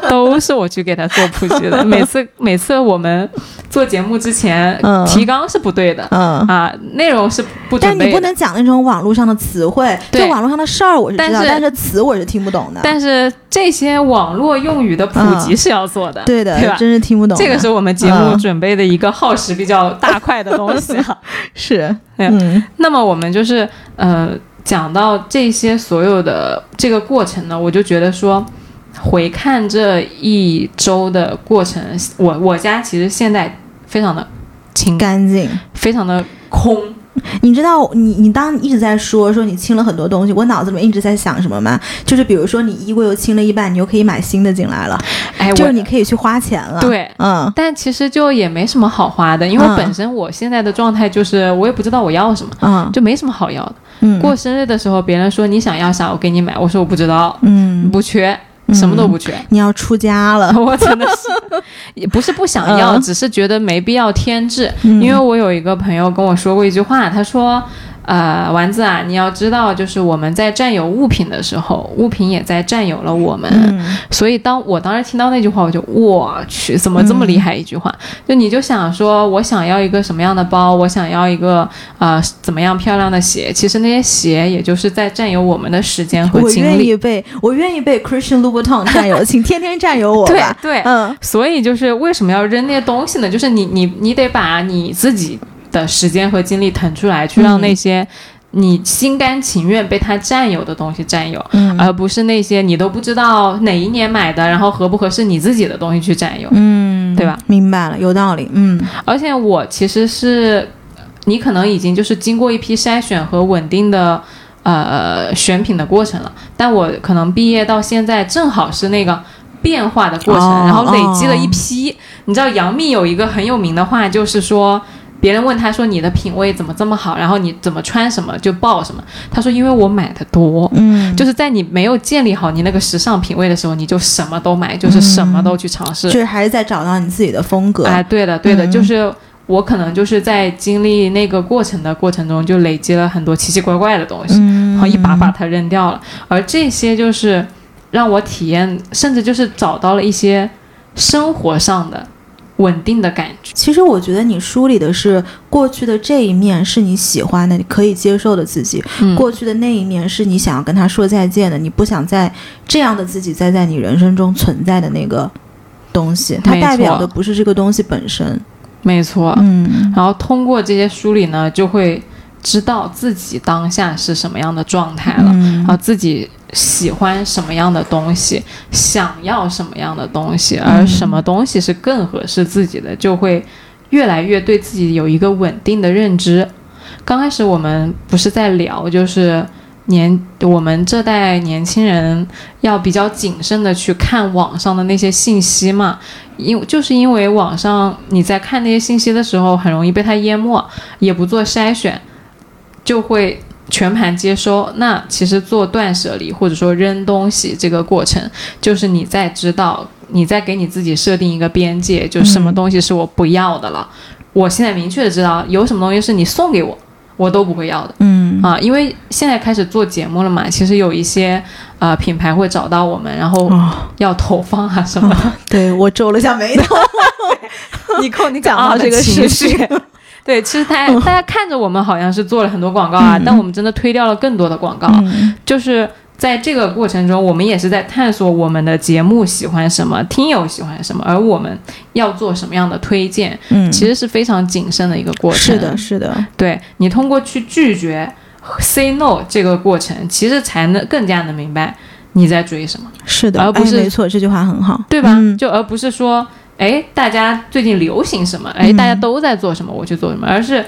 都是我去给他做普及的。每次每次我们做节目之前，嗯提纲是不对的。嗯。啊，内容是不但准备的，你不能讲那种网络上的词汇，对就网络上的事儿我是知道，但是但是词我是听不懂的。但是这些网络用语的普及是要做的，嗯对的，对吧？真是听不懂。这个是我们节目嗯准备的一个耗时比较大块的东西啊。是，嗯那么我们就是呃讲到这些所有的这个过程呢，我就觉得说，回看这一周的过程，我我家其实现在非常的清，干净。非常的空。你知道，你你当一直在说说你清了很多东西，我脑子里面一直在想什么吗？就是比如说你衣柜又清了一半，你又可以买新的进来了，哎，就是你可以去花钱了。，对。嗯但其实就也没什么好花的，因为嗯本身我现在的状态就是我也不知道我要什么，嗯就没什么好要的。嗯，过生日的时候，别人说你想要啥，我给你买，我说我不知道，嗯，不缺，什么都不缺。你要出家了。我真的是，也不是不想要，嗯只是觉得没必要添置。嗯因为我有一个朋友跟我说过一句话，他说：“呃，丸子啊，你要知道，就是我们在占有物品的时候，物品也在占有了我们。嗯所以当我当时听到那句话，我就我去，怎么这么厉害一句话？就你就想说，我想要一个什么样的包，我想要一个呃怎么样漂亮的鞋，其实那些鞋也就是在占有我们的时间和精力。我愿意被我愿意被 Christian Louboutin 占有，请天天占有我对吧。对，嗯所以就是为什么要扔那些东西呢？就是你你你得把你自己的时间和精力腾出来，去让那些你心甘情愿被他占有的东西占有，嗯而不是那些你都不知道哪一年买的，然后合不合适你自己的东西去占有，嗯，对吧？明白了，有道理。嗯而且我其实是，你可能已经就是经过一批筛选和稳定的。呃，选品的过程了，但我可能毕业到现在正好是那个变化的过程，哦然后累积了一批。你知道杨幂有一个很有名的话，就是说别人问他说你的品味怎么这么好，然后你怎么穿什么就爆什么。他说因为我买的多。嗯，就是在你没有建立好你那个时尚品味的时候，你就什么都买，就是什么都去尝试。就是还是在找到你自己的风格。哎，对的，对的，嗯就是我可能就是在经历那个过程的过程中，就累积了很多奇奇怪怪的东西，嗯，然后一把把它扔掉了。而这些就是让我体验，甚至就是找到了一些生活上的稳定的感觉。其实我觉得你梳理的是过去的这一面是你喜欢的、你可以接受的自己，嗯。过去的那一面是你想要跟他说再见的，你不想再这样的自己再在你人生中存在的那个东西，它代表的不是这个东西本身。没错，嗯。然后通过这些梳理呢，就会知道自己当下是什么样的状态了。嗯然后自己喜欢什么样的东西，想要什么样的东西，而什么东西是更合适自己的，就会越来越对自己有一个稳定的认知。刚开始我们不是在聊，就是年我们这代年轻人要比较谨慎的去看网上的那些信息嘛，因就是因为网上你在看那些信息的时候，很容易被它淹没，也不做筛选，就会全盘接收。那其实做断舍离或者说扔东西这个过程，就是你在知道，你在给你自己设定一个边界，就什么东西是我不要的了。我现在明确的知道，有什么东西是你送给我，我都不会要的。嗯啊，因为现在开始做节目了嘛，其实有一些呃品牌会找到我们，然后哦，要投放啊什么的。对我皱了一下眉头。你扣你讲到这个事情，对，其实大家大家看着我们好像是做了很多广告啊，嗯。但我们真的推掉了更多的广告。嗯。就是在这个过程中，我们也是在探索我们的节目喜欢什么，听友喜欢什么，而我们要做什么样的推荐，嗯，其实是非常谨慎的一个过程。是的，是的，对你通过去拒绝 say no 这个过程，其实才能更加能明白你在追什么，是的，而不是哎没错，这句话很好，对吧？嗯。就而不是说哎，大家最近流行什么？哎，嗯大家都在做什么，我去做什么，而是。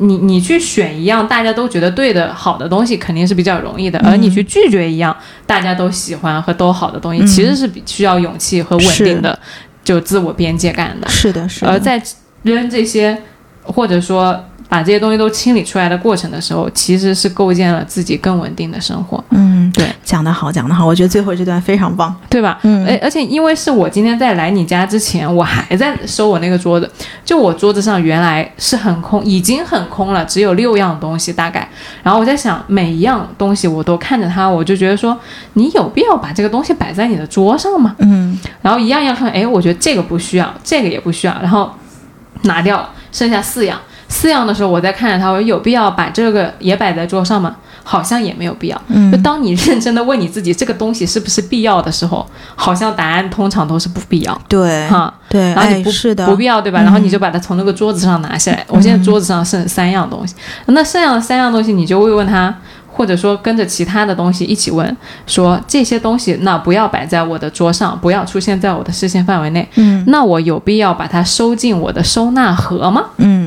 你你去选一样大家都觉得对的好的东西，肯定是比较容易的，而你去拒绝一样大家都喜欢和都好的东西，嗯其实是比需要勇气和稳定的，就自我边界感的。是的，是的，而在扔这些，或者说把这些东西都清理出来的过程的时候，其实是构建了自己更稳定的生活，嗯，对，讲得好，讲得好，我觉得最后这段非常棒。对吧？嗯而而且因为是我今天在来你家之前，我还在收我那个桌子，就我桌子上原来是很空，已经很空了，只有六样东西大概。然后我在想，每一样东西我都看着它，我就觉得说，你有必要把这个东西摆在你的桌上吗？嗯然后一样一样看，哎，我觉得这个不需要，这个也不需要，然后拿掉了，剩下四样。四样的时候，我在看着它，我说有必要把这个也摆在桌上吗？好像也没有必要。嗯就当你认真的问你自己这个东西是不是必要的时候，好像答案通常都是不必要。对哈，对，哎然后你不是的，不必要，对吧？嗯然后你就把它从那个桌子上拿下来。我现在桌子上剩三样东西，那剩下的三样东西，你就会问他，或者说跟着其他的东西一起问，说这些东西那不要摆在我的桌上，不要出现在我的视线范围内。嗯那我有必要把它收进我的收纳盒吗？嗯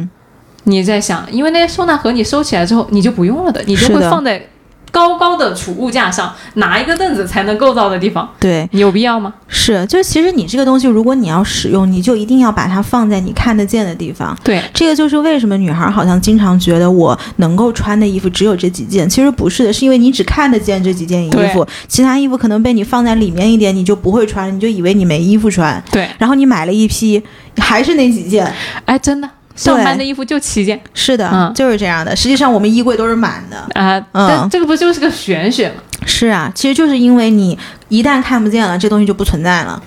你在想，因为那些收纳盒你收起来之后你就不用了的，你就会放在高高的储物架上，拿一个凳子才能够到的地方，对，你有必要吗？是，就是其实你这个东西，如果你要使用，你就一定要把它放在你看得见的地方。对，这个就是为什么女孩好像经常觉得我能够穿的衣服只有这几件，其实不是的，是因为你只看得见这几件衣服，其他衣服可能被你放在里面一点，你就不会穿，你就以为你没衣服穿，对，然后你买了一批，还是那几件。哎，真的，上班的衣服就七件。是的，嗯就是这样的。实际上我们衣柜都是满的。啊、嗯但这个不就是个玄学吗？是啊，其实就是因为你一旦看不见了，这东西就不存在了。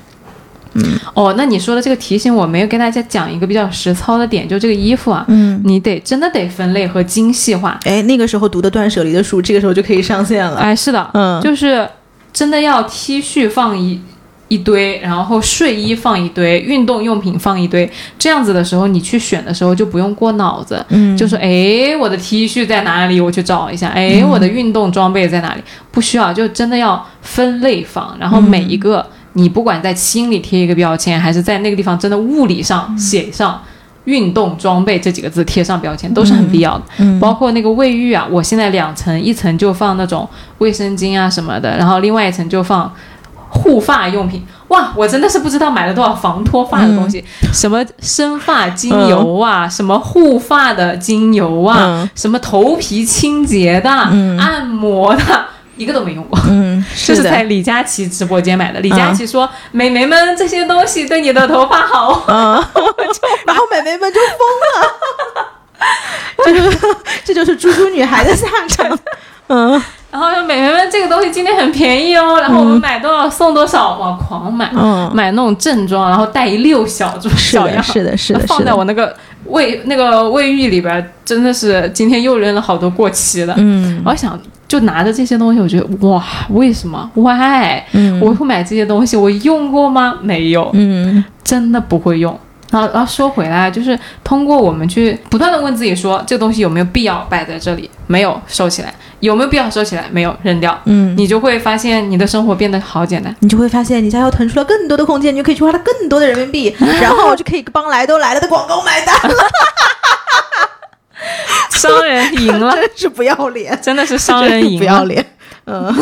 嗯哦，那你说的这个提醒我，没有跟大家讲一个比较实操的点，就这个衣服啊，嗯，你得真的得分类和精细化。哎，那个时候读的断舍离的书，这个时候就可以上线了。哎，是的，嗯就是真的要 T 恤放一一堆，然后睡衣放一堆，运动用品放一堆，这样子的时候，你去选的时候就不用过脑子，嗯就说哎，我的 T 恤在哪里？我去找一下。哎，嗯我的运动装备在哪里？不需要，就真的要分类放，然后每一个、嗯你不管在心里贴一个标签，还是在那个地方真的物理上写上。运动装备这几个字贴上标签都是很必要的，嗯包括那个卫浴啊，我现在两层，一层就放那种卫生巾啊什么的，然后另外一层就放护发用品。哇，我真的是不知道买了多少防脱发的东西，嗯什么生发精油啊，什么护发的精油啊，嗯什么头皮清洁的、嗯按摩的，一个都没用过。嗯，这是。在李佳琦直播间买的。李佳琦说：“美眉们，这些东西对你的头发好。嗯，然后美眉们就疯了，这就是这就是猪猪女孩的下场。嗯然后说：“美眉们，这个东西今天很便宜哦，然后我们买多少送多少，哇，狂买，嗯，买那种正装，然后带一溜小小样，是的，是的，放是的。在我那个卫那个卫浴里边，真的是今天又扔了好多过期的。嗯我想就拿着这些东西，我觉得哇，为什么？Why？、嗯我会买这些东西，我用过吗？没有，嗯真的不会用。然后，然后说回来，就是通过我们去不断的问自己说，这个东西有没有必要摆在这里？没有，收起来。有没有必要收起来？没有，扔掉。嗯，你就会发现你的生活变得好简单。你就会发现你家要腾出了更多的空间，你就可以去花了更多的人民币，然后就可以帮来都来了的广告买单了，商人赢了，真是不要脸，真的是商人赢了。不要脸。嗯，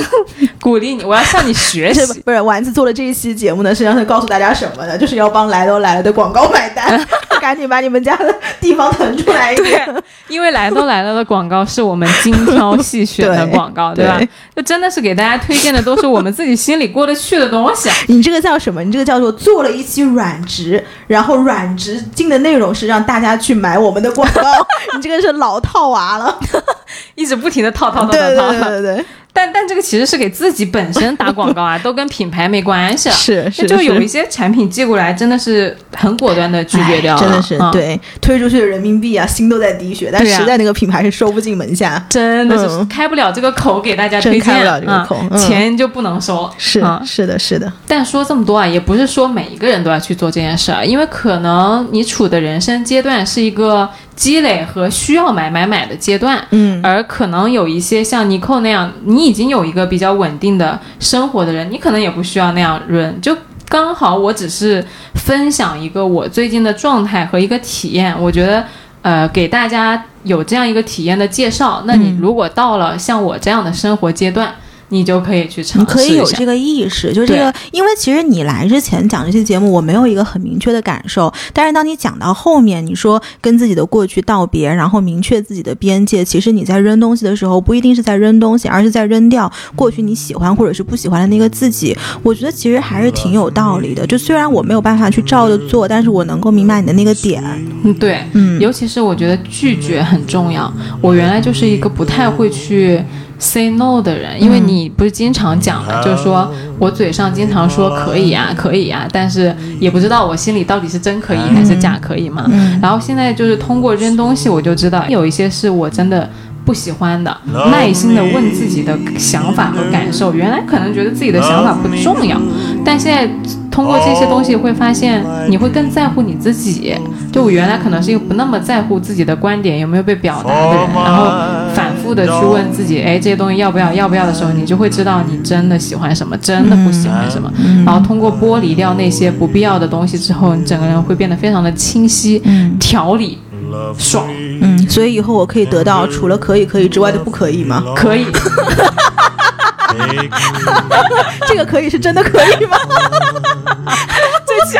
鼓励你，我要向你学习。不是丸子做了这一期节目呢？实际上是告诉大家什么呢？就是要帮来都来了的广告买单，赶紧把你们家的地方腾出来一点。对，因为来都来了的广告是我们精挑细选的广告，对吧对？就真的是给大家推荐的都是我们自己心里过得去的东西啊。你这个叫什么？你这个叫做做了一期软植，然后软植进的内容是让大家去买我们的广告，你这个是老套娃了。一直不停的套套套对对套套，对对对，但但这个其实是给自己本身打广告啊，都跟品牌没关系啊。是是，就有一些产品寄过来，真的是很果断的拒绝掉了，哎真的是、嗯，对推出去的人民币啊，心都在滴血，但对啊实在那个品牌是收不进门下。真的是嗯开不了这个口给大家推开不了这个口钱就不能收，是、嗯是的，是的，但说这么多啊，也不是说每一个人都要去做这件事儿，因为可能你处的人生阶段是一个积累和需要买买买的阶段，嗯。而可能有一些像尼寇那样，你已经有一个比较稳定的生活的人，你可能也不需要那样润，就刚好我只是分享一个我最近的状态和一个体验，我觉得呃给大家有这样一个体验的介绍。那你嗯。如果到了像我这样的生活阶段，你就可以去尝你可试一下。以有这个意识，就这个，因为其实你来之前讲这期节目，我没有一个很明确的感受，但是当你讲到后面，你说跟自己的过去道别，然后明确自己的边界，其实你在扔东西的时候，不一定是在扔东西，而是在扔掉过去你喜欢或者是不喜欢的那个自己。我觉得其实还是挺有道理的。就虽然我没有办法去照着做，但是我能够明白你的那个点。嗯，对，嗯尤其是我觉得拒绝很重要。我原来就是一个不太会去 say no 的人，因为嗯你不是经常讲嘛，就是说我嘴上经常说可以啊，可以啊，但是也不知道我心里到底是真可以还是假可以嘛。嗯然后现在就是通过扔东西，我就知道有一些是我真的。不喜欢的，耐心的问自己的想法和感受。原来可能觉得自己的想法不重要，但现在通过这些东西会发现，你会更在乎你自己。就我原来可能是一个不那么在乎自己的观点有没有被表达的人，然后反复的去问自己，哎，这些东西要不要，要不要的时候，你就会知道你真的喜欢什么，真的不喜欢什么。然后通过剥离掉那些不必要的东西之后，你整个人会变得非常的清晰、条理、爽。嗯，所以以后我可以得到除了可以可以之外的不可以吗？可以，这个可以是真的可以吗？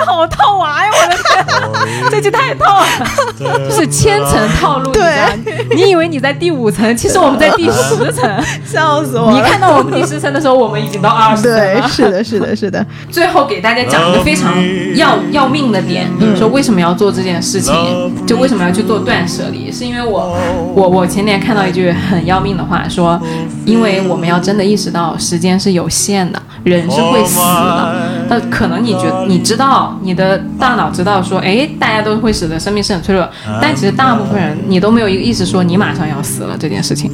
好套娃呀！我的天，这期太套了，就是千层套路。对你以为你在第五层，其实我们在第十层。笑死我你看到我们第十层的时候，我们已经到二十层对，了。是的，是的，是的。最后给大家讲一个非常要要命的点，说为什么要做这件事情，就为什么要去做断舍离，是因为我我我前年看到一句很要命的话，说，因为我们要真的意识到时间是有限的，人是会死的。那可能你觉得你知道，你的大脑知道说，哎，大家都会死的，生命是很脆弱，但其实大部分人你都没有一个意识说你马上要死了这件事情。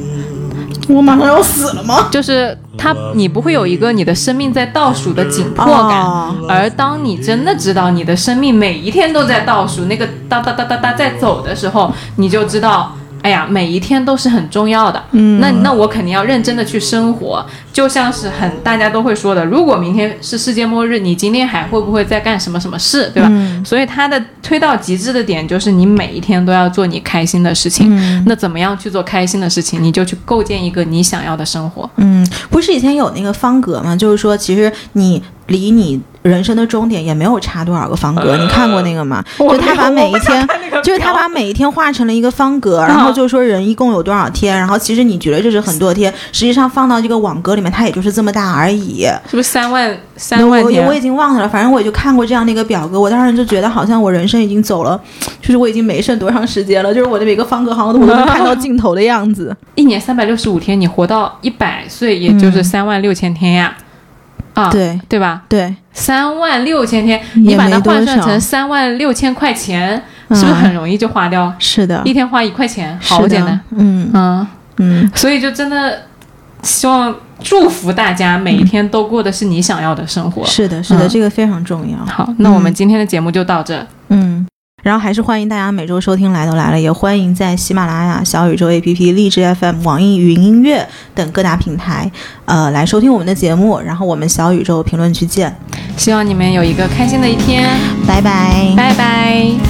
我马上要死了吗？就是他，你不会有一个你的生命在倒数的紧迫感，哦而当你真的知道你的生命每一天都在倒数，那个哒哒哒哒哒在走的时候，你就知道，哎呀，每一天都是很重要的。嗯，那那我肯定要认真的去生活，就像是很大家都会说的，如果明天是世界末日，你今天还会不会在干什么什么事，对吧？所以他的推到极致的点就是你每一天都要做你开心的事情。那怎么样去做开心的事情？你就去构建一个你想要的生活。嗯，不是以前有那个方格吗？就是说，其实你离你人生的终点也没有差多少个方格。你看过那个吗？就他把每一天就是他把每一天画成了一个方格，然后就说人一共有多少天，然后其实你觉得这是很多天，实际上放到这个网格里面，它也就是这么大而已。是不是三万三万天我也我？已经忘了，反正我也就看过这样的一个表格，我当时就觉得好像我人生已经走了，就是我已经没剩多长时间了，就是我的每个方格好像我都能看到尽头的样子。一年三百六十五天，你活到一百岁，也就是三万六千天呀。啊，对对吧？对，三万六千天，你把它换算成三万六千块钱，嗯是不是很容易就花掉？是的，一天花一块钱，好简单。。嗯嗯，嗯，所以就真的希望祝福大家每一天都过的是你想要的生活。是的，是的，嗯这个非常重要。好，那我们今天的节目就到这。嗯，然后还是欢迎大家每周收听《来都来了》，也欢迎在喜马拉雅、小宇宙 APP、荔枝 FM、网易云音乐等各大平台，呃，来收听我们的节目。然后我们小宇宙评论区见，希望你们有一个开心的一天，拜拜。拜拜。